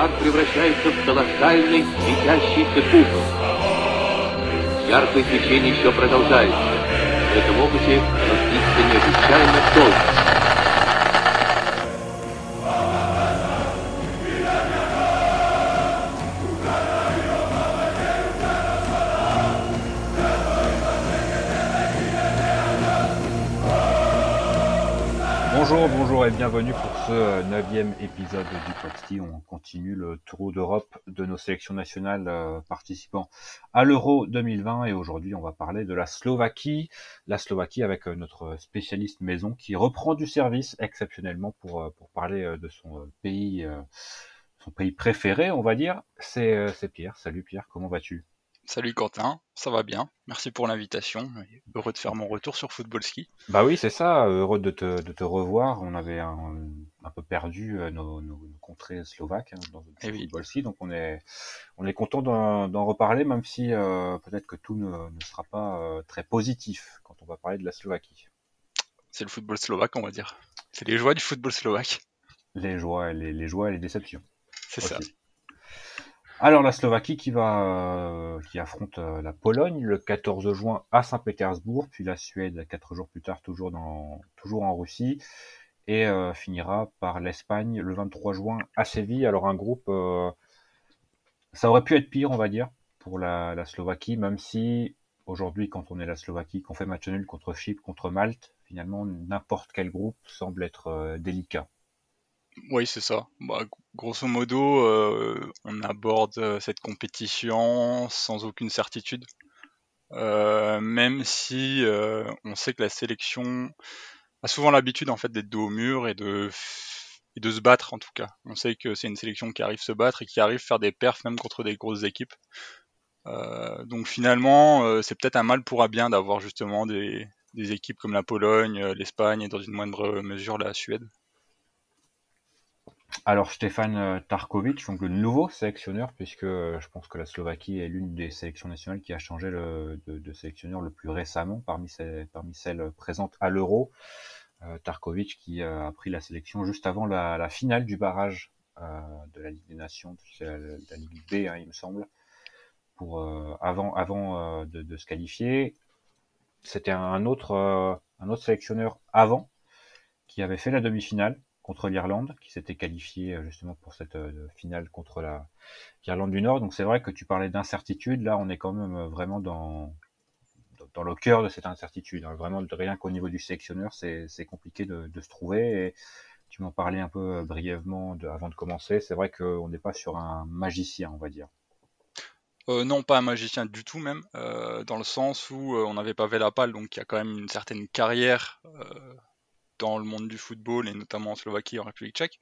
шар превращается в колоссальный светящийся купол. Яркое свечение еще продолжается. В этом опыте разлится необычайно долго. Bienvenue pour ce neuvième épisode du Poxty. On continue le tour d'Europe de nos sélections nationales euh, participant à l'Euro 2020 et aujourd'hui on va parler de la Slovaquie. La Slovaquie avec euh, notre spécialiste maison qui reprend du service exceptionnellement pour, euh, pour parler de son pays, son pays préféré on va dire. C'est Pierre. Salut Pierre, comment vas-tu? Salut Quentin, ça va bien. Merci pour l'invitation. Heureux de faire mon retour sur Football Ski. Bah oui, c'est ça. Heureux de te, de te revoir. On avait un, un peu perdu euh, nos, nos, contrées slovaques hein, dans le eh Football Ski, donc on est, on est content d'en reparler, même si euh, peut-être que tout ne, ne sera pas euh, très positif quand on va parler de la Slovaquie. C'est le football slovaque, on va dire. C'est les joies du football slovaque. Les joies, les, les joies et les déceptions. C'est ça. Alors la Slovaquie qui va euh, qui affronte euh, la Pologne le 14 juin à Saint-Pétersbourg, puis la Suède quatre jours plus tard toujours dans toujours en Russie et euh, finira par l'Espagne le 23 juin à Séville. Alors un groupe ça aurait pu être pire on va dire pour la, la Slovaquie même si aujourd'hui quand on est la Slovaquie qu'on fait match nul contre Chypre contre Malte finalement n'importe quel groupe semble être délicat. Oui, c'est ça. Bah, grosso modo, euh, on aborde euh, cette compétition sans aucune certitude. Euh, même si on sait que la sélection a souvent l'habitude en fait d'être dos au mur et de et de se battre en tout cas. On sait que c'est une sélection qui arrive se battre et qui arrive faire des perfs même contre des grosses équipes. donc finalement, c'est peut-être un mal pour un bien d'avoir justement des, des équipes comme la Pologne, l'Espagne et dans une moindre mesure la Suède. Alors Stéphane euh, Tarkovic, donc le nouveau sélectionneur, puisque euh, je pense que la Slovaquie est l'une des sélections nationales qui a changé de, sélectionneur le plus récemment parmi, celles présentes à l'Euro. Euh, Tarkovic qui a pris la sélection juste avant la, finale du barrage de la Ligue des Nations, la, la Ligue B, hein, il me semble, pour avant, avant de, se qualifier. C'était un autre sélectionneur avant qui avait fait la demi-finale contre l'Irlande, qui s'était qualifié euh, justement pour cette euh, finale contre la l'Irlande du Nord. Donc c'est vrai que tu parlais d'incertitude. Là, on est quand même euh, vraiment dans dans le cœur de cette incertitude. Hein. Vraiment, rien qu'au niveau du sélectionneur, c'est compliqué de, de, se trouver. Et tu m'en parlais un peu brièvement avant de commencer. C'est vrai qu'on n'est pas sur un magicien, on va dire. Non, pas un magicien du tout même, dans le sens où euh, on avait Pavel Apal, donc qui a quand même une certaine carrière dans le monde du football et notamment en Slovaquie et en République tchèque.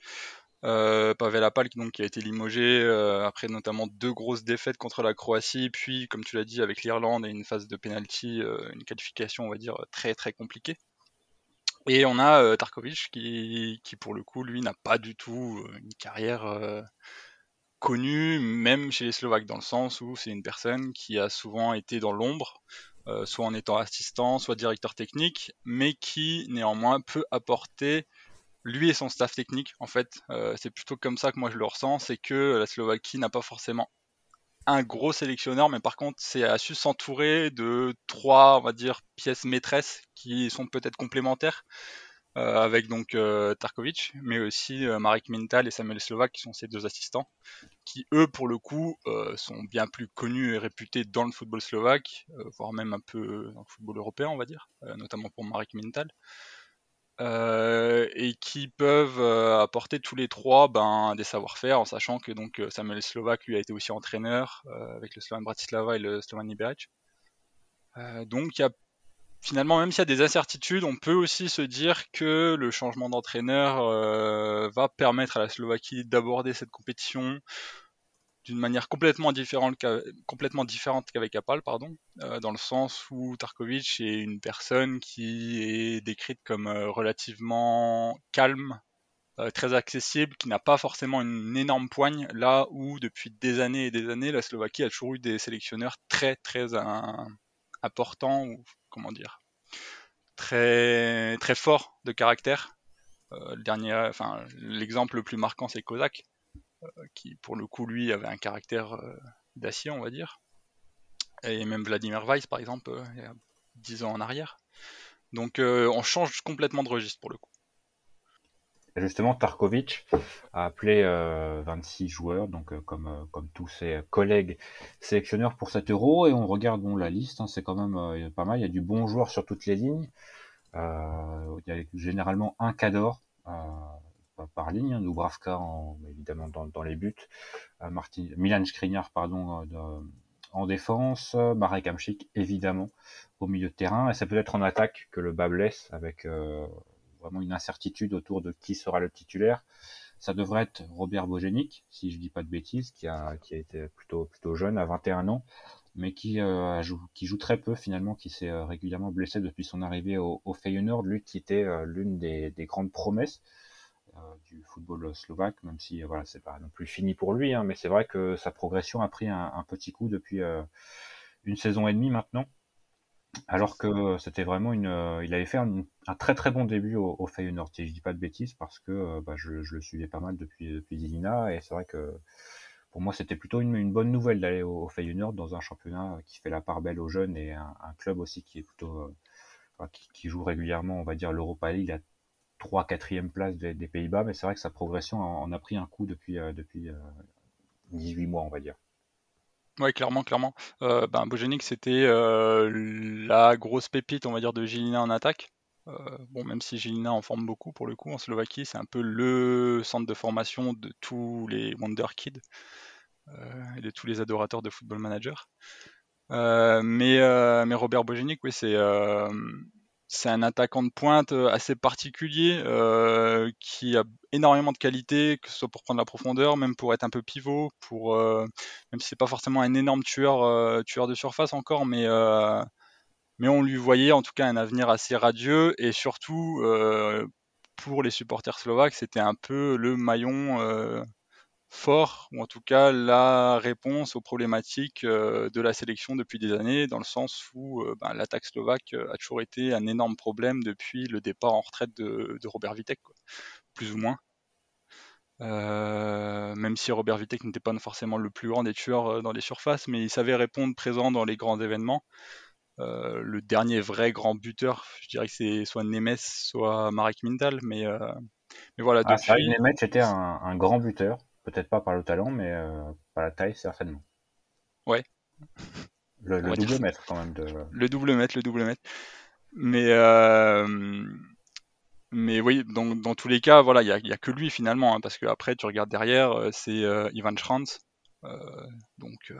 Euh, Pavel Apal donc, qui a été limogé euh, après notamment deux grosses défaites contre la Croatie, puis comme tu l'as dit avec l'Irlande et une phase de penalty, euh, une qualification on va dire très très compliquée. Et on a euh, Tarkovic qui, qui pour le coup lui n'a pas du tout une carrière connue même chez les Slovaques dans le sens où c'est une personne qui a souvent été dans l'ombre, euh, soit en étant assistant, soit directeur technique, mais qui néanmoins peut apporter lui et son staff technique. En fait, euh, c'est plutôt comme ça que moi je le ressens, c'est que la Slovaquie n'a pas forcément un gros sélectionneur, mais par contre, c'est a su s'entourer de trois, on va dire, pièces maîtresses qui sont peut-être complémentaires. Euh, avec donc euh, Tarkovic, mais aussi euh, Marek Mintal et Samuel Slovak qui sont ses deux assistants, qui eux pour le coup sont bien plus connus et réputés dans le football slovaque, voire même un peu dans le football européen on va dire, notamment pour Marek Mintal. et qui peuvent apporter tous les trois ben, des savoir-faire en sachant que donc Samuel Slovak lui a été aussi entraîneur avec le Slovan Bratislava et le Slovan Liberec. donc il y a finalement, même s'il y a des incertitudes, on peut aussi se dire que le changement d'entraîneur euh, va permettre à la Slovaquie d'aborder cette compétition d'une manière complètement différente, qu'avec Apal, pardon, euh, dans le sens où Tarkovic est une personne qui est décrite comme euh, relativement calme, très accessible, qui n'a pas forcément une énorme poigne, là où depuis des années et des années, la Slovaquie a toujours eu des sélectionneurs très très importants comment dire, très fort de caractère. Euh, l'exemple le plus marquant c'est Kozak, qui pour le coup lui avait un caractère d'acier, on va dire. Et même Vladimir Weiss, par exemple, il y a 10 ans en arrière. Donc on change complètement de registre pour le coup justement, Tarkovic a appelé 26 euh, joueurs, donc euh, comme, euh, comme tous ses collègues sélectionneurs pour cet euro, et on regarde la liste, hein, c'est quand même pas mal, il y a du bon joueur sur toutes les lignes, il y a généralement un cador par ligne, hein, Dubravka évidemment dans, les buts, Milan Skriniar pardon, en défense, Marek Hamšík évidemment au milieu de terrain, et c'est peut-être en attaque que le bas blesse avec vraiment une incertitude autour de qui sera le titulaire. Ça devrait être Robert Bogenic, si je dis pas de bêtises, qui a, qui a été plutôt, plutôt jeune, à 21 ans, mais qui, euh, joue, qui joue très peu finalement, qui s'est euh, régulièrement blessé depuis son arrivée au, au Feyenoord, lui qui était euh, l'une des, des, grandes promesses du football slovaque, même si voilà, c'est pas non plus fini pour lui, hein, mais c'est vrai que sa progression a pris un, un petit coup depuis une saison et demie maintenant. Alors que c'était vraiment une, euh, il avait fait un, très très bon début au, au Feyenoord, si je dis pas de bêtises, parce que euh, bah, je, le suivais pas mal depuis depuis Zilina, et c'est vrai que pour moi c'était plutôt une, bonne nouvelle d'aller au, au, Feyenoord dans un championnat qui fait la part belle aux jeunes et un, club aussi qui est plutôt euh, qui, joue régulièrement, on va dire l'Europa League, à 3 4 place des, Pays-Bas, mais c'est vrai que sa progression en, a pris un coup depuis depuis 18 mois, on va dire. Ouais, clairement, clairement. Euh, ben, c'était euh, la grosse pépite, on va dire, de Gilina en attaque. Euh, bon, même si Gilina en forme beaucoup pour le coup en Slovaquie, c'est un peu le centre de formation de tous les Wonder Kids et de tous les adorateurs de Football Manager. mais, mais Robert Bojanic, oui, c'est c'est un attaquant de pointe euh, assez particulier euh, qui a énormément de qualité, que ce soit pour prendre la profondeur, même pour être un peu pivot, pour euh, même si c'est pas forcément un énorme tueur tueur de surface encore, mais mais on lui voyait en tout cas un avenir assez radieux. Et surtout pour les supporters slovaques, c'était un peu le maillon fort, ou en tout cas la réponse aux problématiques euh, de la sélection depuis des années, dans le sens où euh, ben, l'attaque slovaque euh, a toujours été un énorme problème depuis le départ en retraite de, Robert Vitek, plus ou moins. même si Robert Vitek n'était pas forcément le plus grand des tueurs dans les surfaces, mais il savait répondre présent dans les grands événements. le dernier vrai grand buteur, je dirais que c'est soit Nemes, soit Marek Mindal, mais, mais voilà. Ah, depuis... Nemes était un, grand buteur. Peut-être pas par le talent, mais euh, par la taille, certainement. Ouais. Le, double mètre, quand même. De... Le double mètre, le double mètre. Mais, euh, mais oui, donc, dans tous les cas, voilà, il n'y a, a, que lui finalement, hein, parce que après, tu regardes derrière, euh, c'est Ivan Schranz. donc,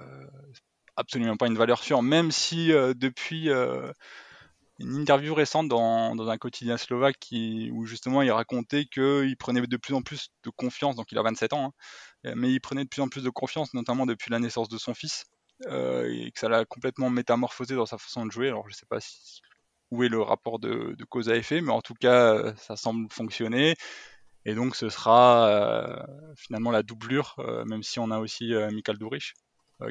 absolument pas une valeur sûre, même si depuis une interview récente dans, un quotidien slovaque où justement il racontait qu'il prenait de plus en plus de confiance, donc il a 27 ans, hein, mais il prenait de plus en plus de confiance, notamment depuis la naissance de son fils, euh, et que ça l'a complètement métamorphosé dans sa façon de jouer. Alors je sais pas si, où est le rapport de, cause à effet, mais en tout cas ça semble fonctionner. Et donc ce sera euh, finalement la doublure, euh, même si on a aussi euh, Michael Dourich, euh,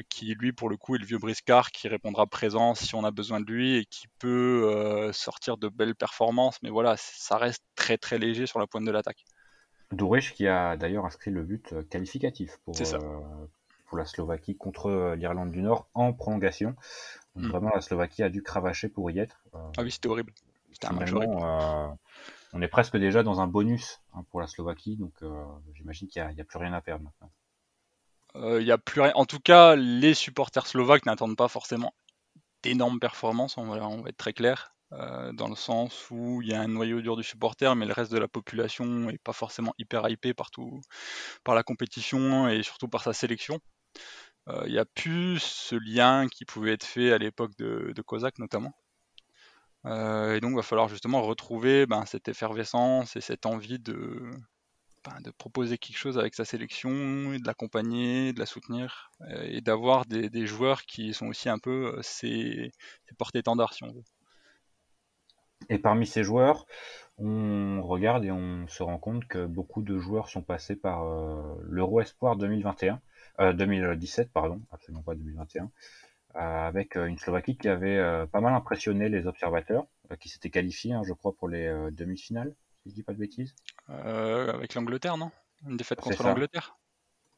qui lui pour le coup est le vieux briscard qui répondra présent si on a besoin de lui et qui peut euh, sortir de belles performances, mais voilà, ça reste très très léger sur la pointe de l'attaque. Dourich qui a d'ailleurs inscrit le but euh, qualificatif pour, pour la Slovaquie contre l'Irlande du Nord en prolongation. Donc mm. vraiment la Slovaquie a dû cravacher pour y être. ah oui, c'était horrible. C'était un match on est presque déjà dans un bonus hein, pour la Slovaquie, donc j'imagine qu'il n'y a, plus rien à perdre maintenant. Euh. En tout cas, les supporters slovaques n'attendent pas forcément d'énormes performances, on va, être très clair, euh, dans le sens où il y a un noyau dur du supporter, mais le reste de la population n'est pas forcément hyper hypé partout, par la compétition et surtout par sa sélection. Euh, il n'y a plus ce lien qui pouvait être fait à l'époque de, de Kozak notamment. et donc, il va falloir justement retrouver ben, cette effervescence et cette envie de, de proposer quelque chose avec sa sélection, de l'accompagner, de la soutenir, euh, et d'avoir des, joueurs qui sont aussi un peu euh, ses, porte-étendards, si on veut. Et parmi ces joueurs, on regarde et on se rend compte que beaucoup de joueurs sont passés par euh, l'Euro Espoir 2021, 2017, pardon, absolument pas 2021, avec une Slovaquie qui avait pas mal impressionné les observateurs, qui s'était qualifié, hein, je crois, pour les demi-finales, si je dis pas de bêtises. Euh, avec l'Angleterre, non? Une défaite contre l'Angleterre?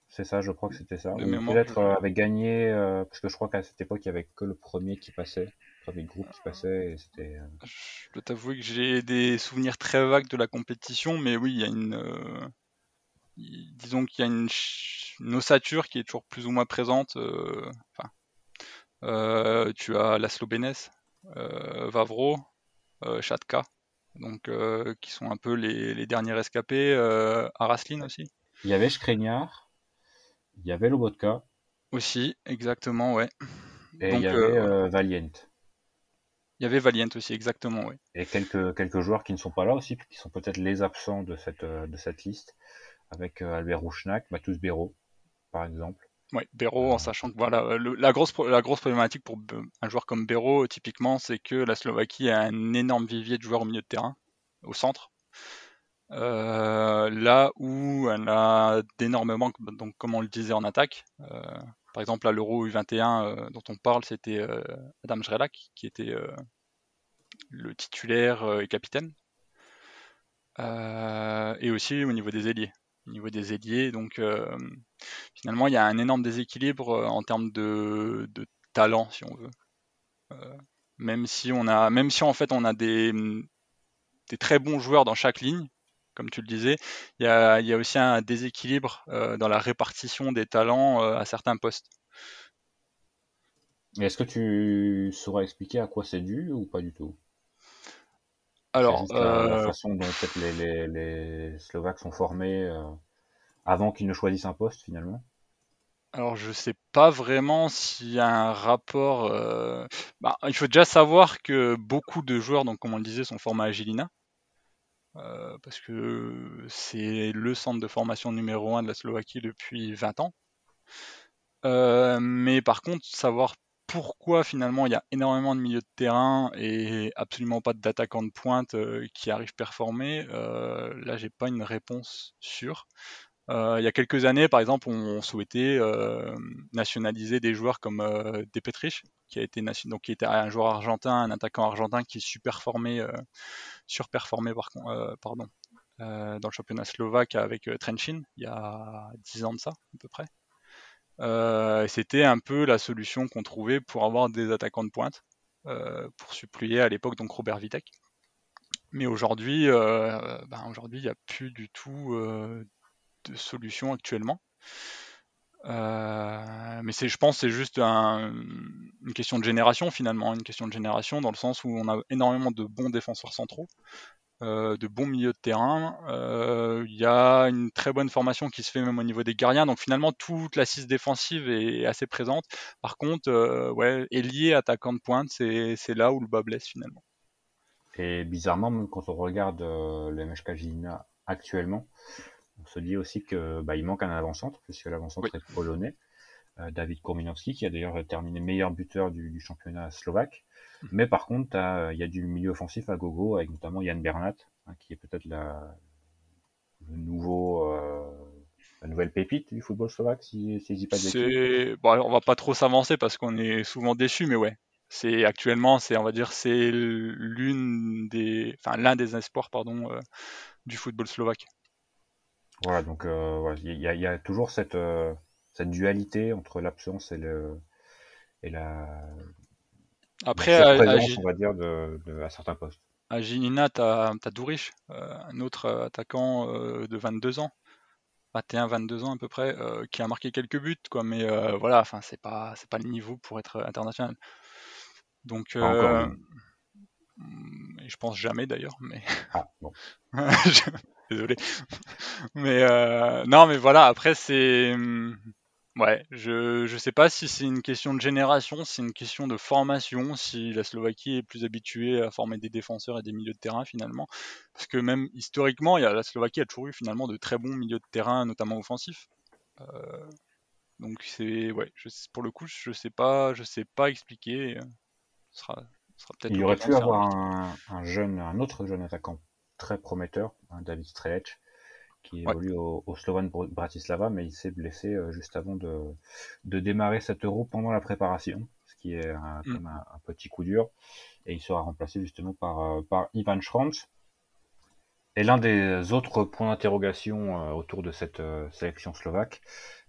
C'est ça, je crois que c'était ça. Peut-être euh, avait gagné, euh, parce que je crois qu'à cette époque, il y avait que le premier qui passait, le premier groupe qui passait, et c'était. euh, Je dois t'avouer que j'ai des souvenirs très vagues de la compétition, mais oui, il y a une. disons qu'il y a une, ch- une ossature qui est toujours plus ou moins présente. enfin, tu as Laszlo Benes, Vavro, Chatka, donc euh, qui sont un peu les, les derniers rescapés. Euh, Araslin aussi. Il y avait Skriniar, il y avait Lobotka, Aussi, exactement, ouais. et Donc, il y avait euh, euh, Valiant. Il y avait Valiant aussi, exactement, ouais. Et quelques, quelques joueurs qui ne sont pas là aussi, qui sont peut-être les absents de cette, euh, de cette liste, avec euh, Albert Rouchnak, Matus Béraud, par exemple. Ouais, Béraud, en sachant que voilà, le- la, grosse, pro- la grosse problématique pour un joueur comme Béraud, typiquement, c'est que la Slovaquie a un énorme vivier de joueurs au milieu de terrain, au centre. Euh, là où elle a d'énormes manques, donc comme on le disait en attaque. Euh, par exemple, à l'Euro U21 euh, dont on parle, c'était euh, Adam Jrelak qui était euh, le titulaire euh, et capitaine. Euh, et aussi au niveau des ailiers. Au niveau des ailiers, donc euh, finalement, il y a un énorme déséquilibre euh, en termes de, de talent, si on veut. Euh, même si on a, même si en fait on a des, très bons joueurs dans chaque ligne, comme tu le disais, il y a, aussi un déséquilibre dans la répartition des talents à certains postes. Est-ce que tu saurais expliquer à quoi c'est dû ou pas du tout? Alors, la, la euh, façon dont peut-être les, les, les Slovaques sont formés euh, avant qu'ils ne choisissent un poste finalement alors je sais pas vraiment s'il y a un rapport. euh, bah, il faut déjà savoir que beaucoup de joueurs, donc comme on le disait, sont formés à Gilina. euh, parce que c'est le centre de formation numéro un de la Slovaquie depuis 20 ans. Euh, mais par contre, savoir pourquoi finalement il y a énormément de milieux de terrain et absolument pas d'attaquants de pointe euh, qui arrivent performer, euh, là j'ai pas une réponse sûre. Euh, il y a quelques années, par exemple, on souhaitait nationaliser des joueurs comme euh, Depetrich, qui a été donc était un joueur argentin, un attaquant argentin qui con- euh, pardon, dans le championnat slovaque avec Trenchin il y a 10 ans de ça à peu près. Euh, C'était un peu la solution qu'on trouvait pour avoir des attaquants de pointe, euh, pour suppléer à l'époque donc Robert Vitek. Mais aujourd'hui, euh, ben il n'y a plus du tout de solution actuellement. Mais je pense, c'est juste un- une question de génération finalement, une question de génération dans le sens où on a énormément de bons défenseurs centraux, euh, de bons milieux de terrain. Euh, Il y a une très bonne formation qui se fait même au niveau des gardiens, donc finalement toute l'assise défensive est assez présente. Par contre, euh, ouais, ailier, attaquant de pointe, c'est, c'est là où le bas blesse finalement. Et bizarrement, même quand on regarde euh, le MHK Gilina actuellement, on se dit aussi que bah, il manque un avant-centre, puisque l'avant-centre Oui. est polonais, David Korminowski, qui a d'ailleurs terminé meilleur buteur du, du championnat slovaque. Mais par contre, il y a du milieu offensif à gogo, avec notamment Yann Bernat, hein, qui est peut-être la, le nouveau, euh, la nouvelle pépite du football slovaque, si, si je dis pas de bon, alors, on va pas trop s'avancer parce qu'on est souvent déçu, mais ouais. C'est actuellement, c'est on va dire, c'est l'une des, enfin l'un des espoirs, pardon, euh, du football slovaque. Voilà, donc euh, voilà, il y, a, il y a toujours cette, euh, cette dualité entre l'absence et, le, et la, Après, à, présence, on va dire, de, de- à certains postes. à Gilina, t'as as Dourich, euh, un autre euh, attaquant euh, de 22 ans, 21-22 ans à peu près, euh, qui a marqué quelques buts, quoi. Mais voilà, enfin, c'est pas, pas le niveau pour être international. Donc, je pense jamais d'ailleurs, mais Ah, bon. Désolé. Mais non, mais voilà, après c'est hum, ouais, je je sais pas si c'est une question de génération, si c'est une question de formation, si la Slovaquie est plus habituée à former des défenseurs et des milieux de terrain finalement, parce que même historiquement, il y a, la Slovaquie a toujours eu finalement de très bons milieux de terrain, notamment offensifs. Euh, donc c'est ouais, je, pour le coup, je sais pas, je sais pas expliquer. Ce sera, ce sera peut-être Il aurait pu avoir un, un jeune, un autre jeune attaquant très prometteur, hein, David Strelec, qui Ouais. évolue au, au Slovan Br- Bratislava, mais il s'est blessé euh, juste avant de, de démarrer cet euro pendant la préparation, ce qui est un, Mm. comme un, un petit coup dur. Et il sera remplacé justement par, euh, par Ivan Schranz. Et l'un des autres points d'interrogation autour de cette sélection slovaque,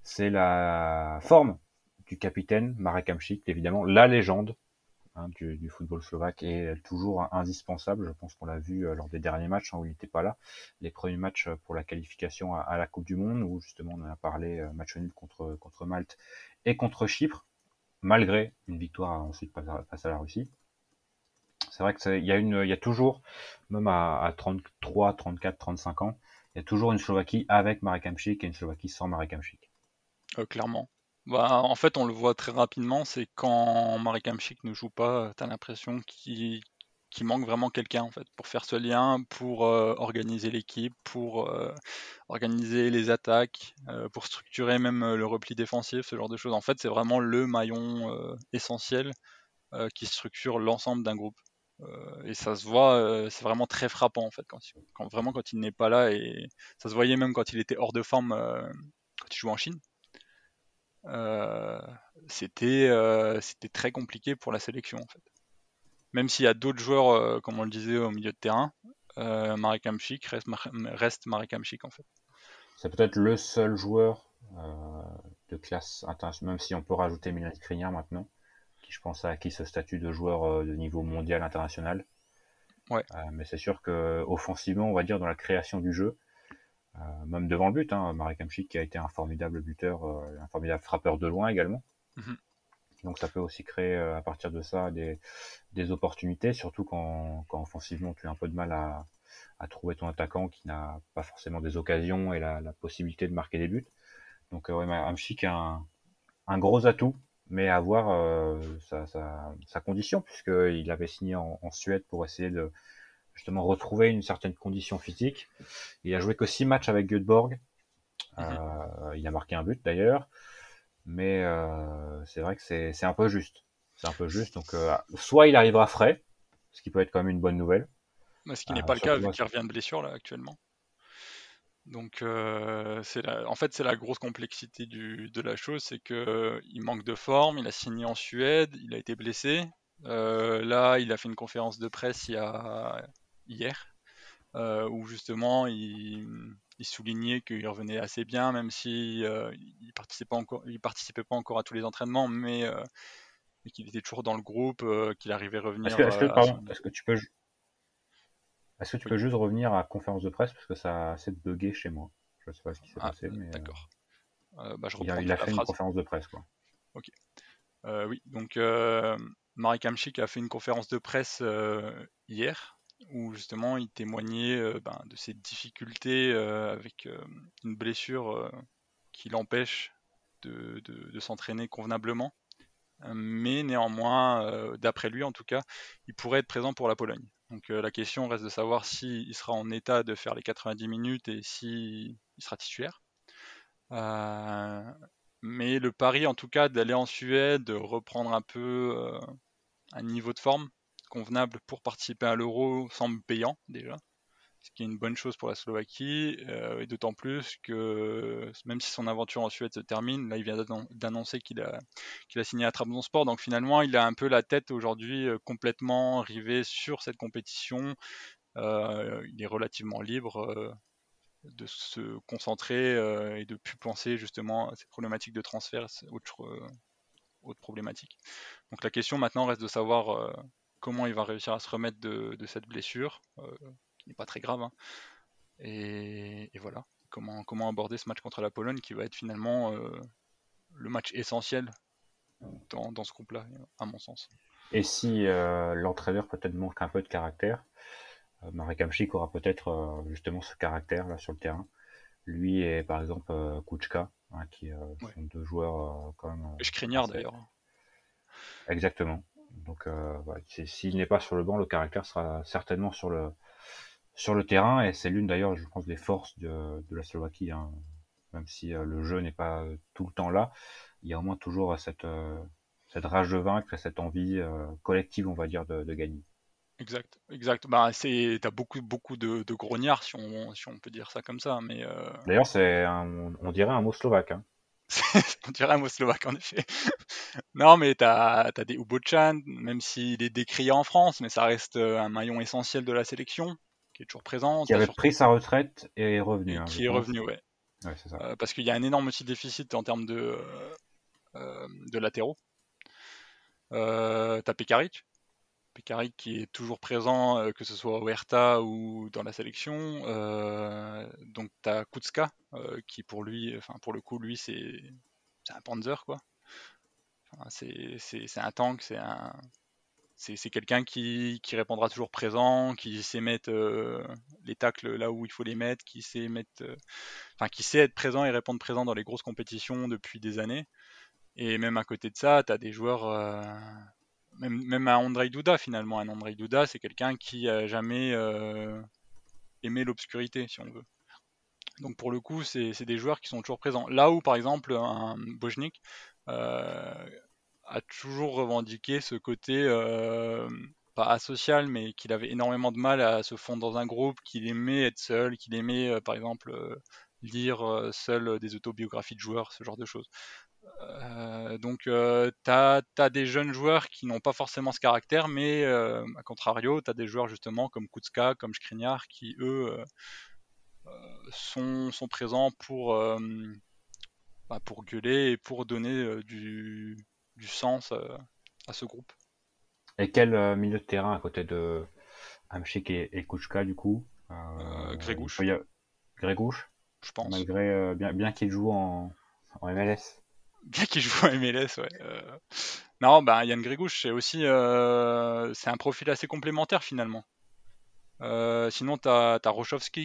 c'est la forme du capitaine Marek Hamšík, évidemment la légende hein, du, football slovaque est toujours indispensable. Je pense qu'on l'a vu euh, lors des derniers matchs hein, où il n'était pas là. Les premiers matchs pour la qualification à, la Coupe du Monde, où justement on en a parlé, euh, match nul contre, contre Malte et contre Chypre, malgré une victoire ensuite face à la Russie. C'est vrai qu'il y, a y a toujours, même à, 33, 34, 35 ans, il y a toujours une Slovaquie avec Marek Hamšík et une Slovaquie sans Marek Hamšík. Euh, clairement. Bah, en fait, on le voit très rapidement, c'est quand Marek Hamšík ne joue pas, tu as l'impression qu'il manque vraiment quelqu'un en fait pour faire ce lien, pour euh, organiser l'équipe, pour euh, organiser les attaques, pour structurer même le repli défensif, ce genre de choses. En fait, c'est vraiment le maillon essentiel qui structure l'ensemble d'un groupe. et ça se voit, c'est vraiment très frappant en fait quand, quand vraiment quand il n'est pas là et ça se voyait même quand il était hors de forme quand il jouait en Chine. Euh, c'était euh, c'était très compliqué pour la sélection en fait. Même s'il y a d'autres joueurs, euh, comme on le disait, au milieu de terrain, Marek Hamšík reste, reste Marek Hamšík en fait. C'est peut-être le seul joueur de classe internationale, même si on peut rajouter Milan Skriniar maintenant, qui je pense a acquis ce statut de joueur de niveau mondial international. Ouais. mais c'est sûr que offensivement, on va dire dans la création du jeu, euh, même devant le but. Hein, Marek Hamšík qui a été un formidable buteur, euh, un formidable frappeur de loin également. Mhm. Donc ça peut aussi créer euh, à partir de ça des, des opportunités, surtout quand, quand, offensivement tu as un peu de mal à, à trouver ton attaquant qui n'a pas forcément des occasions et la, la, possibilité de marquer des buts. Donc euh, ouais, Hamšík a un, un, gros atout, mais à voir euh, sa, sa, sa, condition, puisqu'il avait signé en, en, Suède pour essayer de, justement retrouver une certaine condition physique. Il a joué que six matchs avec Göteborg. Mhm. Euh, il a marqué un but d'ailleurs, mais euh, c'est vrai que c'est un peu juste. C'est un peu juste. Donc, euh, soit il arrivera frais, ce qui peut être quand même une bonne nouvelle. ce qui n'est pas le cas vu qu'il revient de blessure là actuellement. Donc, c'est en fait, c'est la grosse complexité du, de la chose, c'est que il manque de forme. Il a signé en Suède, il a été blessé. là, il a fait une conférence de presse il y a, hier, euh, où justement il, soulignait qu'il revenait assez bien, même si euh, il participait encore, il participait pas encore à tous les entraînements, mais, euh, qu'il était toujours dans le groupe, qu'il arrivait à revenir. Est-ce que, tu peux est-ce que tu peux juste revenir à la conférence de presse parce que ça a assez bugué chez moi. Je sais pas ce qui s'est ah, passé, mais d'accord. Bah, il a, fait une conférence de presse, quoi. Ok. oui, donc Marek Hamšík a fait une conférence de presse hier où justement il témoignait euh, ben, de ses difficultés euh, avec euh, une blessure qui l'empêche de, s'entraîner convenablement. Mais néanmoins, d'après lui en tout cas, il pourrait être présent pour la Pologne. Donc la question reste de savoir s'il sera en état de faire les 90 minutes et s'il sera titulaire. mais le pari en tout cas d'aller en Suède, de reprendre un peu un niveau de forme, convenable pour participer à l'euro semble payant déjà, ce qui est une bonne chose pour la Slovaquie, euh, et d'autant plus que même si son aventure en Suède se termine, là il vient d'annoncer qu'il a, signé à Trabzonspor, donc finalement il a un peu la tête aujourd'hui euh, complètement rivée sur cette compétition, euh, il est relativement libre de se concentrer et de plus penser justement à ces problématiques de transfert, autre, autre problématique. Donc la question maintenant reste de savoir comment il va réussir à se remettre de, cette blessure, euh, qui n'est pas très grave. Hein. Et, voilà, comment, comment aborder ce match contre la Pologne qui va être finalement euh, le match essentiel dans, ce groupe-là, à mon sens. Et si euh, l'entraîneur peut-être manque un peu de caractère, Marek Hamšík aura peut-être justement ce caractère là sur le terrain. Lui et par exemple Kuchka, hein, qui sont deux joueurs quand même. Et d'ailleurs. Exactement. Donc euh, s'il n'est pas sur le banc, le caractère sera certainement sur le sur le terrain et c'est l'une d'ailleurs, je pense, des forces de, la Slovaquie. Hein. Même si euh, le jeu n'est pas tout le temps là, il y a au moins toujours cette euh, cette rage de vaincre et cette envie collective, on va dire, de, gagner. Exact, exact. Bah, c'est, t'as beaucoup, beaucoup de, de grognards, si on, si on peut dire ça comme ça. Mais d'ailleurs, c'est, on dirait un mot slovaque. Hein. on dirait un mot slovaque en effet. non, mais t'as as des Ubochan, même s'il est décrié en France, mais ça reste euh, un maillon essentiel de la sélection, qui est toujours présent. Qui avait pris sa retraite et est revenu. Hein, qui est revenu, ouais. ça. parce qu'il y a un énorme aussi déficit en termes de, de latéraux. t'as Pekaric, Pekaric qui est toujours présent, que ce soit au Hertha ou dans la sélection. donc tu as Kutska, qui pour lui, enfin pour le coup, lui c'est un Panzer quoi. c'est un tank, c'est c'est quelqu'un qui, répondra toujours présent, qui sait mettre les tacles là où il faut les mettre, qui sait qui sait être présent et répondre présent dans les grosses compétitions depuis des années. Et même à côté de ça, tu as des joueurs même, même un Andrei Duda finalement. Un Andrei Duda, c'est quelqu'un qui a jamais euh, aimé l'obscurité, si on veut. Donc pour le coup, c'est des joueurs qui sont toujours présents. Là où par exemple un Bojnik euh, a toujours revendiqué ce côté euh, pas asocial, mais qu'il avait énormément de mal à se fondre dans un groupe, qu'il aimait être seul, qu'il aimait par exemple lire seul des autobiographies de joueurs, ce genre de choses. Euh, donc, euh, tu as, des jeunes joueurs qui n'ont pas forcément ce caractère, mais euh, à contrario, tu as des joueurs justement comme Kutska, comme Skriniar, qui eux sont, sont, présents pour, bah, pour gueuler et pour donner du, du, sens à ce groupe. Et quel milieu de terrain à côté de Hamchik et, et Kutska du coup Grégouche. Grégouche Je pense. Malgré, bien, bien qu'il joue en, en MLS Bien qu'il joue à MLS, ouais. Euh. Non, bah, Yann Grégouche, c'est aussi euh, c'est un profil assez complémentaire finalement. Euh, sinon, tu as,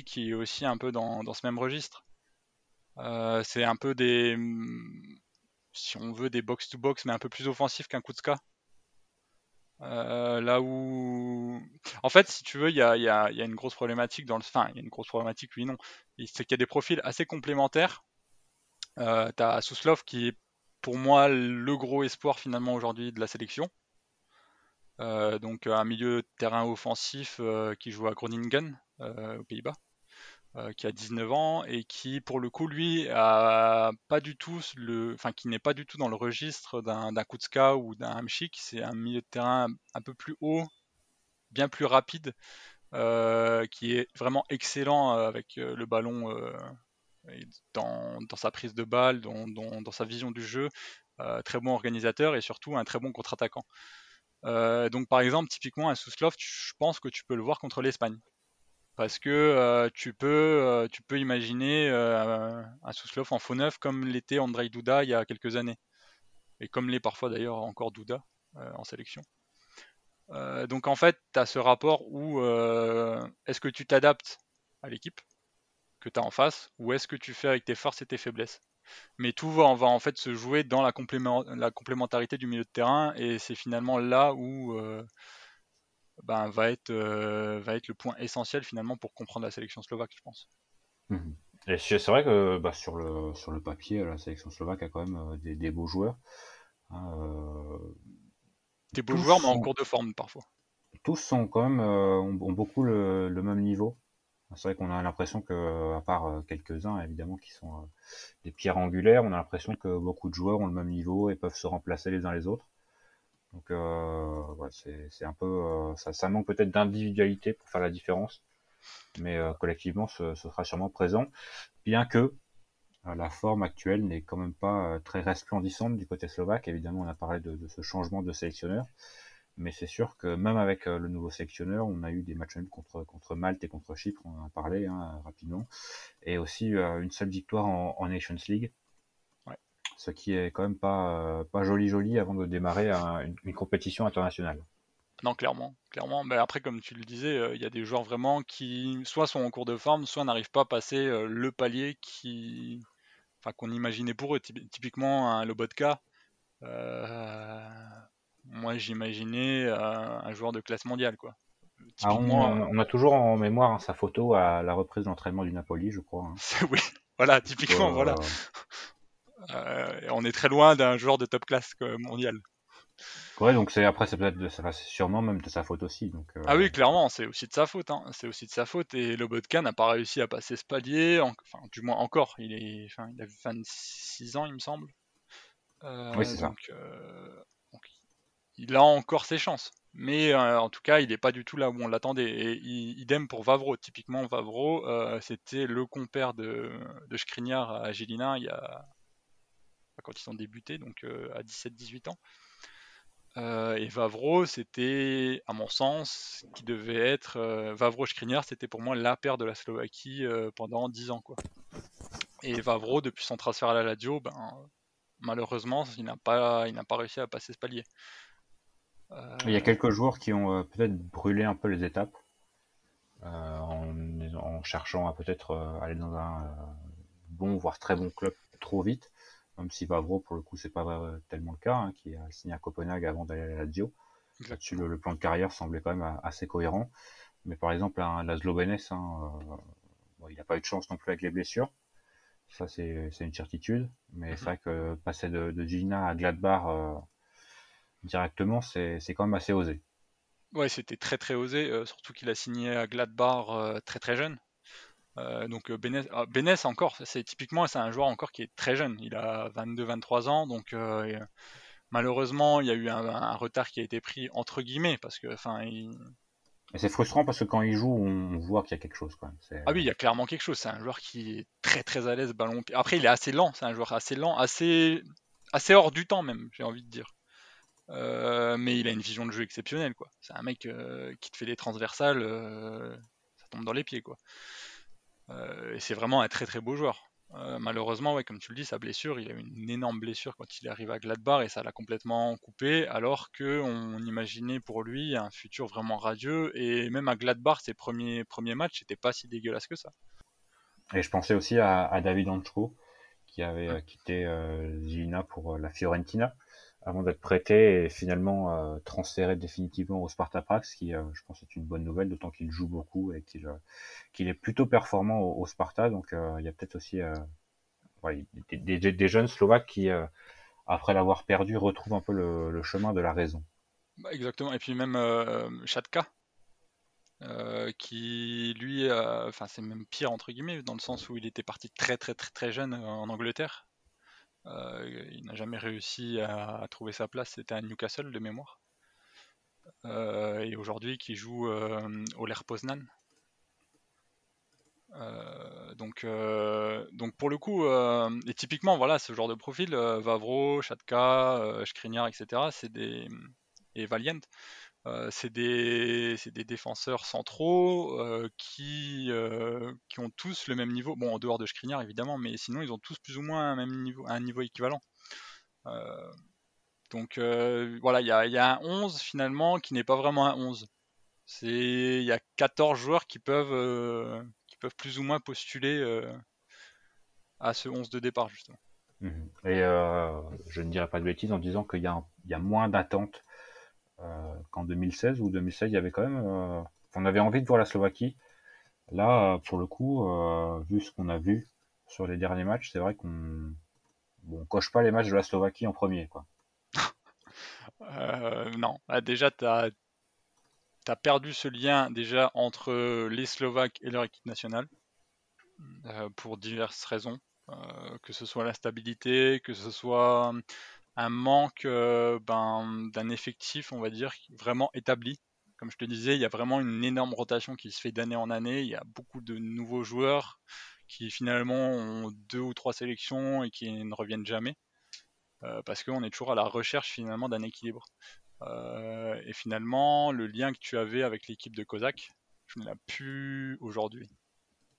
qui est aussi un peu dans, dans ce même registre. c'est un peu des. Si on veut, des box-to-box, mais un peu plus offensif qu'un Kutska. là où. En fait, si tu veux, il y a, y, a, y a, une grosse problématique dans le. Enfin, il y a une grosse problématique, oui, non. C'est qu'il y a des profils assez complémentaires. Euh, T'as Souslov qui est pour moi le gros espoir finalement aujourd'hui de la sélection. Euh, donc un milieu de terrain offensif euh, qui joue à Groningen euh, aux Pays-Bas, qui a 19 ans et qui pour le coup lui a pas du tout le, enfin qui n'est pas du tout dans le registre d'un Kutska ou d'un Hamchik. C'est un milieu de terrain un peu plus haut, bien plus rapide, qui est vraiment excellent avec le ballon dans, sa prise de balle, dans, sa vision du jeu, euh, très bon organisateur et surtout un très bon contre-attaquant. Euh, donc par exemple, typiquement un Souslov, je pense que tu peux le voir contre l'Espagne. Parce que euh, tu, peux, imaginer un Souslov en faux neuf comme l'était Andrei Duda il y a quelques années. Et comme l'est parfois d'ailleurs encore Duda en sélection. donc en fait, tu as ce rapport où est-ce que tu t'adaptes à l'équipe? Que tu as en face, ou est-ce que tu fais avec tes forces et tes faiblesses mais tout va, va, en fait se jouer dans la, la, complémentarité du milieu de terrain et c'est finalement là où euh, ben, va, être, euh, va être le point essentiel finalement pour comprendre la sélection slovaque, je pense. Mmh et c'est vrai que bah, sur, le, sur le papier, la sélection slovaque a quand même euh, des, beaux joueurs. Hein, des beaux joueurs, mais en cours de forme parfois. Tous sont quand même ont, beaucoup le, le, même niveau. C'est vrai qu'on a l'impression que, à part euh, quelques-uns évidemment qui sont euh, des pierres angulaires, on a l'impression que beaucoup de joueurs ont le même niveau et peuvent se remplacer les uns les autres. Donc euh, c'est un peu, ça, ça, manque peut-être d'individualité pour faire la différence, mais collectivement ce, sera sûrement présent, bien que la forme actuelle n'est quand même pas très resplendissante du côté slovaque. Évidemment, on a parlé de ce changement de sélectionneur. Mais c'est sûr que même avec euh, le nouveau sélectionneur, on a eu des matchs nuls contre, contre Malte et contre Chypre, on en a parlé hein, rapidement. Et aussi euh, une seule victoire en, Nations League. Ce qui est quand même pas, euh, pas joli joli avant de démarrer une, compétition internationale. Non, clairement, clairement. Mais après, comme tu le disais, il y a des joueurs vraiment qui soit sont en cours de forme, soit n'arrivent pas à passer le palier qui, enfin, qu'on imaginait pour eux. Typiquement, un Lobotka, moi j'imaginais euh, un joueur de classe mondiale quoi. Ah, on, a toujours en mémoire hein, sa photo à la reprise d'entraînement du Napoli, je crois. Hein. oui, voilà, typiquement, voilà. Euh, on est très loin d'un joueur de top classe mondial. Ouais, donc c'est après c'est peut-être sûrement même de sa faute aussi. Donc, euh, Ah oui, clairement, c'est aussi de sa faute. Hein. C'est aussi de sa faute et Lobotka n'a pas réussi à passer ce palier, enfin du moins encore. Il est, enfin, il a 26 ans, il me semble. oui, c'est ça il a encore ses chances. Mais euh, en tout cas, il n'est pas du tout là où on l'attendait. Idem pour Vavro. Typiquement, Vavro, euh, c'était le compère de, de à Gélina il quand ils ont débuté, donc euh, à 17-18 ans. et Vavro, c'était, à mon sens, qui devait être. Vavro-Skriniar, c'était pour moi la paire de la Slovaquie pendant 10 ans. Et Vavro, depuis son transfert à la Lazio, ben, malheureusement, il n'a pas réussi à passer ce palier. Il y a quelques joueurs qui ont euh, peut-être brûlé un peu les étapes euh, en, cherchant à peut-être euh, aller dans un bon, voire très bon club trop vite. Même si Vavro, pour le coup, c'est pas tellement le cas, hein, qui a signé à Copenhague avant d'aller à la Lazio. Là-dessus, le, plan de carrière semblait quand même assez cohérent. Mais par exemple, un Laszlo Benes, hein, il n'a pas eu de chance non plus avec les blessures. Ça, c'est une certitude. Mais c'est mhm. vrai que passer de, de Gina à Gladbach directement, c'est quand même assez osé. Ouais, c'était très très osé, euh, surtout qu'il a signé à Gladbach euh, très très jeune. Euh, donc Benes, ah, encore, c'est typiquement c'est un joueur encore qui est très jeune. Il a 22-23 ans, donc malheureusement il y a eu un, retard qui a été pris entre guillemets parce que enfin c'est frustrant parce que quand il joue, on voit qu'il y a quelque chose quand même. Ah oui, il y a clairement quelque chose. C'est un joueur qui est très très à l'aise ballon. Après, il est assez lent. C'est un joueur assez lent, assez assez hors du temps même, j'ai envie de dire. Euh, mais il a une vision de jeu exceptionnelle, quoi. C'est un mec euh, qui te fait des transversales, euh, ça tombe dans les pieds, quoi. et c'est vraiment un très très beau joueur. malheureusement, ouais, comme tu le dis, sa blessure, il a eu une énorme blessure quand il arrive à Gladbach et ça l'a complètement coupé, alors qu'on imaginait pour lui un futur vraiment radieux. Et même à Gladbach, ses premiers, premiers matchs n'étaient pas si dégueulasses que ça. Et je pensais aussi à, David Ancho, qui avait quitté Gina pour la Fiorentina avant d'être prêté et finalement euh, transféré définitivement au Sparta Prague, ce qui, euh, je pense, est une bonne nouvelle, d'autant qu'il joue beaucoup et qu'il euh, est plutôt performant au, Sparta. Donc, il y a peut-être aussi des, jeunes Slovaques qui, après l'avoir perdu, retrouvent un peu le, chemin de la raison. Bah, exactement. Et puis même Chatka, qui lui, enfin c'est même pire entre guillemets, dans le sens où il était parti très très très très jeune en Angleterre il n'a jamais réussi à, trouver sa place, c'était à Newcastle de mémoire. Euh, et aujourd'hui qui joue euh, au Ler Poznan. donc, donc pour le coup, et typiquement voilà ce genre de profil, Vavro, Chatka, Skriniar, etc. C'est des et Valiant, euh, c'est des, défenseurs centraux euh, qui, euh, qui ont tous le même niveau, bon en dehors de Skriniar évidemment, mais sinon ils ont tous plus ou moins un, même niveau, un niveau équivalent. donc voilà, il y a, y a, un 11 finalement qui n'est pas vraiment un 11. Il y a 14 joueurs qui peuvent, qui peuvent plus ou moins postuler à ce 11 de départ justement. Mmh Et je ne dirais pas de bêtises en disant qu'il y, y, a moins d'attentes euh, qu'en 2016 ou 2016, il y avait quand même, euh, on avait envie de voir la Slovaquie. Là, pour le coup, euh, vu ce qu'on a vu sur les derniers matchs, c'est vrai qu'on bon, coche pas les matchs de la Slovaquie en premier, quoi. non, ah, déjà, tu as, perdu ce lien déjà entre les Slovaques et leur équipe nationale, pour diverses raisons, que ce soit la stabilité, que ce soit un manque euh, ben, d'un effectif, on va dire, vraiment établi. Comme je te disais, il y a vraiment une énorme rotation qui se fait d'année en année. Il y a beaucoup de nouveaux joueurs qui finalement ont deux ou trois sélections et qui ne reviennent jamais. Euh, parce qu'on est toujours à la recherche finalement d'un équilibre. Euh, et finalement, le lien que tu avais avec l'équipe de Kozak, je ne l'ai plus aujourd'hui.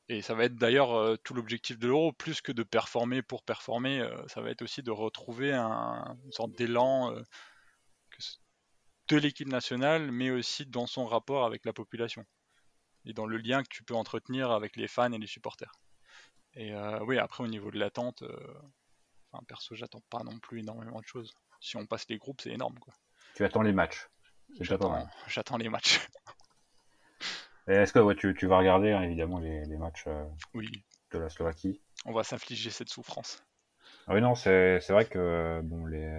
Et ça va être d'ailleurs euh, tout l'objectif de l'euro, plus que de performer pour performer, euh, ça va être aussi de retrouver un, une sorte d'élan euh, de l'équipe nationale, mais aussi dans son rapport avec la population et dans le lien que tu peux entretenir avec les fans et les supporters. Et oui, après au niveau de l'attente, enfin, perso, j'attends pas non plus énormément de choses. Si on passe les groupes, c'est énorme. Quoi. Tu attends les matchs. J'attends les matchs. Est-ce que tu, vas regarder hein, évidemment les, matchs euh, de la Slovaquie? On va s'infliger cette souffrance. Ah oui, non, c'est vrai que, bon, les,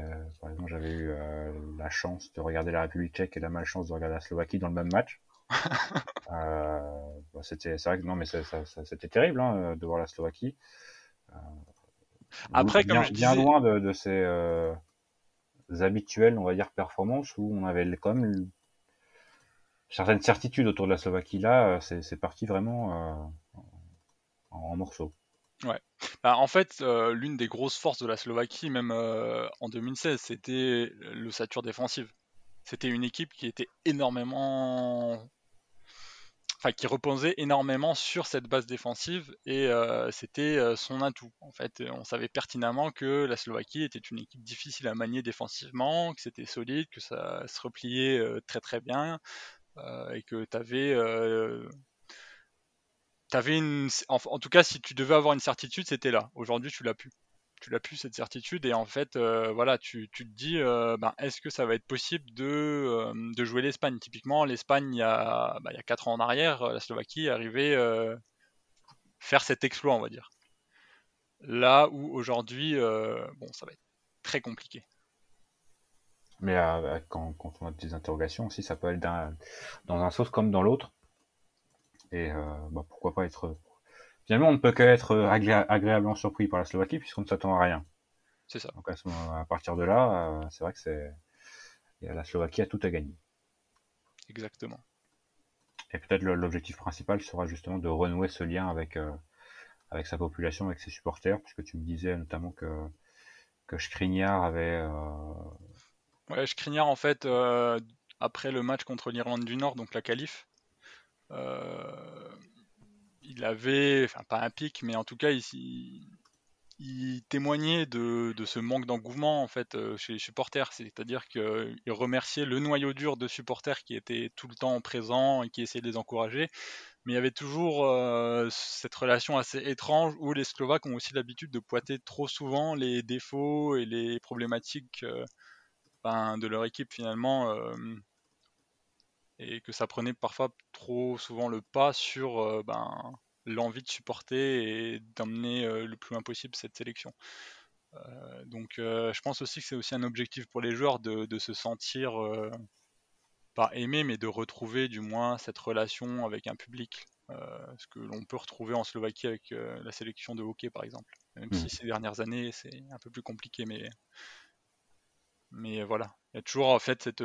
par exemple, j'avais eu euh, la chance de regarder la République tchèque et la malchance de regarder la Slovaquie dans le même match. euh, bah, c'était, c'est vrai que non, mais c'était terrible hein, de voir la Slovaquie. Après, bien, comme je bien loin de, ces, habituelles, on va dire, performances où on avait quand même certaines certitudes autour de la Slovaquie. Là, c'est parti vraiment en, morceaux. Ouais. Bah, en fait, l'une des grosses forces de la Slovaquie, même en 2016, c'était l'ossature défensive. C'était une équipe qui était énormément enfin, qui reposait énormément sur cette base défensive et euh, c'était euh, son atout. En fait, on savait pertinemment que la Slovaquie était une équipe difficile à manier défensivement, que c'était solide, que ça se repliait euh, très très bien et que tu avais Avais une... en, tout cas, si tu devais avoir une certitude, c'était là. Aujourd'hui, tu l'as plus. Tu l'as plus cette certitude. Et en fait euh, voilà tu, tu, te dis euh, ben, est-ce que ça va être possible de, euh, de jouer l'Espagne? Typiquement l'Espagne il y a bah, il y a 4 ans en arrière la Slovaquie est arrivée faire cet exploit on va dire. Là où aujourd'hui bon ça va être très compliqué mais quand, quand, on a des interrogations aussi ça peut aller dans, dans un sens comme dans l'autre et bah, pourquoi pas être finalement, on ne peut qu'être agréablement surpris par la Slovaquie puisqu'on ne s'attend à rien. C'est ça. Donc à, partir de là, euh, c'est vrai que c'est la Slovaquie a tout à gagner. Exactement. Et peut-être l'objectif principal sera justement de renouer ce lien avec euh, avec sa population, avec ses supporters, puisque tu me disais notamment que que Skriniar avait. Euh... Ouais, Skriniar en fait après le match contre l'Irlande du Nord, donc la qualif, il avait, enfin pas un pic, mais en tout cas, il, témoignait de, ce manque d'engouement en fait euh, chez les supporters. C'est-à-dire qu'il remerciait le noyau dur de supporters qui étaient tout le temps présents et qui essayaient de les encourager. Mais il y avait toujours euh, cette relation assez étrange où les Slovaques ont aussi l'habitude de pointer trop souvent les défauts et les problématiques euh, ben, de leur équipe finalement et que ça prenait parfois trop souvent le pas sur euh, ben, l'envie de supporter et d'emmener euh, le plus loin possible cette sélection. Euh, donc je pense aussi que c'est aussi un objectif pour les joueurs de, se sentir pas aimé, mais de retrouver du moins cette relation avec un public. ce que l'on peut retrouver en Slovaquie avec la sélection de hockey par exemple. Même si mmh. ces dernières années c'est un peu plus compliqué, mais, mais voilà. Il y a toujours en fait cette,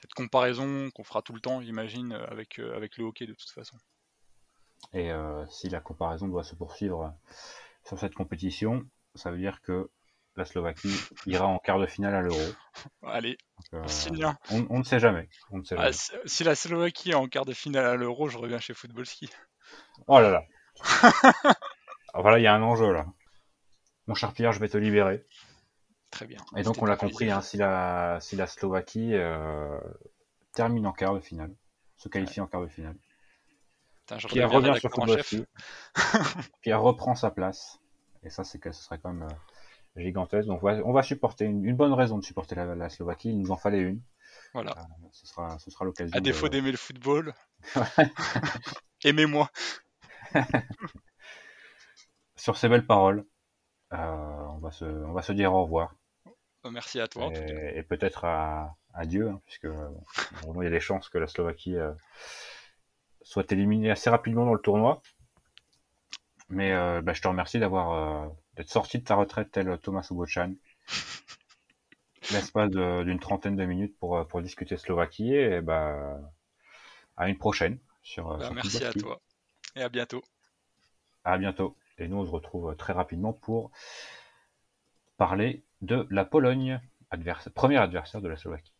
cette comparaison qu'on fera tout le temps, j'imagine, euh, avec, euh, avec le hockey de toute façon. Et euh, si la comparaison doit se poursuivre sur cette compétition, ça veut dire que la Slovaquie ira en quart de finale à l'Euro. Allez, on, ne sait jamais. Ah, si la Slovaquie est en quart de finale à l'Euro, je reviens chez Football Ski. Oh là là. voilà, il y a un enjeu là. Mon cher Pierre, je vais te libérer. Très bien. Et donc on l'a compris, hein, si, la, si la Slovaquie euh, termine en quart de finale, se qualifie en quart de finale, Pierre revient sur Football Pierre reprend sa place, et ça c'est que ce serait quand même euh, gigantesque. Donc on va, supporter une, bonne raison de supporter la, Slovaquie, il nous en fallait une. Voilà. Euh, ce sera, ce sera l'occasion. À défaut d'aimer le football, aimez-moi. sur ces belles paroles, on, va se, on va se dire au revoir. Bah, merci à toi. Et, peut-être à, Dieu, hein, puisque il y a des chances que la Slovaquie euh, soit éliminée assez rapidement dans le tournoi. Mais euh, bah, je te remercie d'avoir euh, d'être sorti de ta retraite tel Thomas Obochan. L'espace d'une trentaine de minutes pour, pour discuter Slovaquie et bah, à une prochaine. Sur, bah, merci à toi et à bientôt. À bientôt. Et nous, on se retrouve très rapidement pour parler de la Pologne, premier adversaire de la Slovaquie.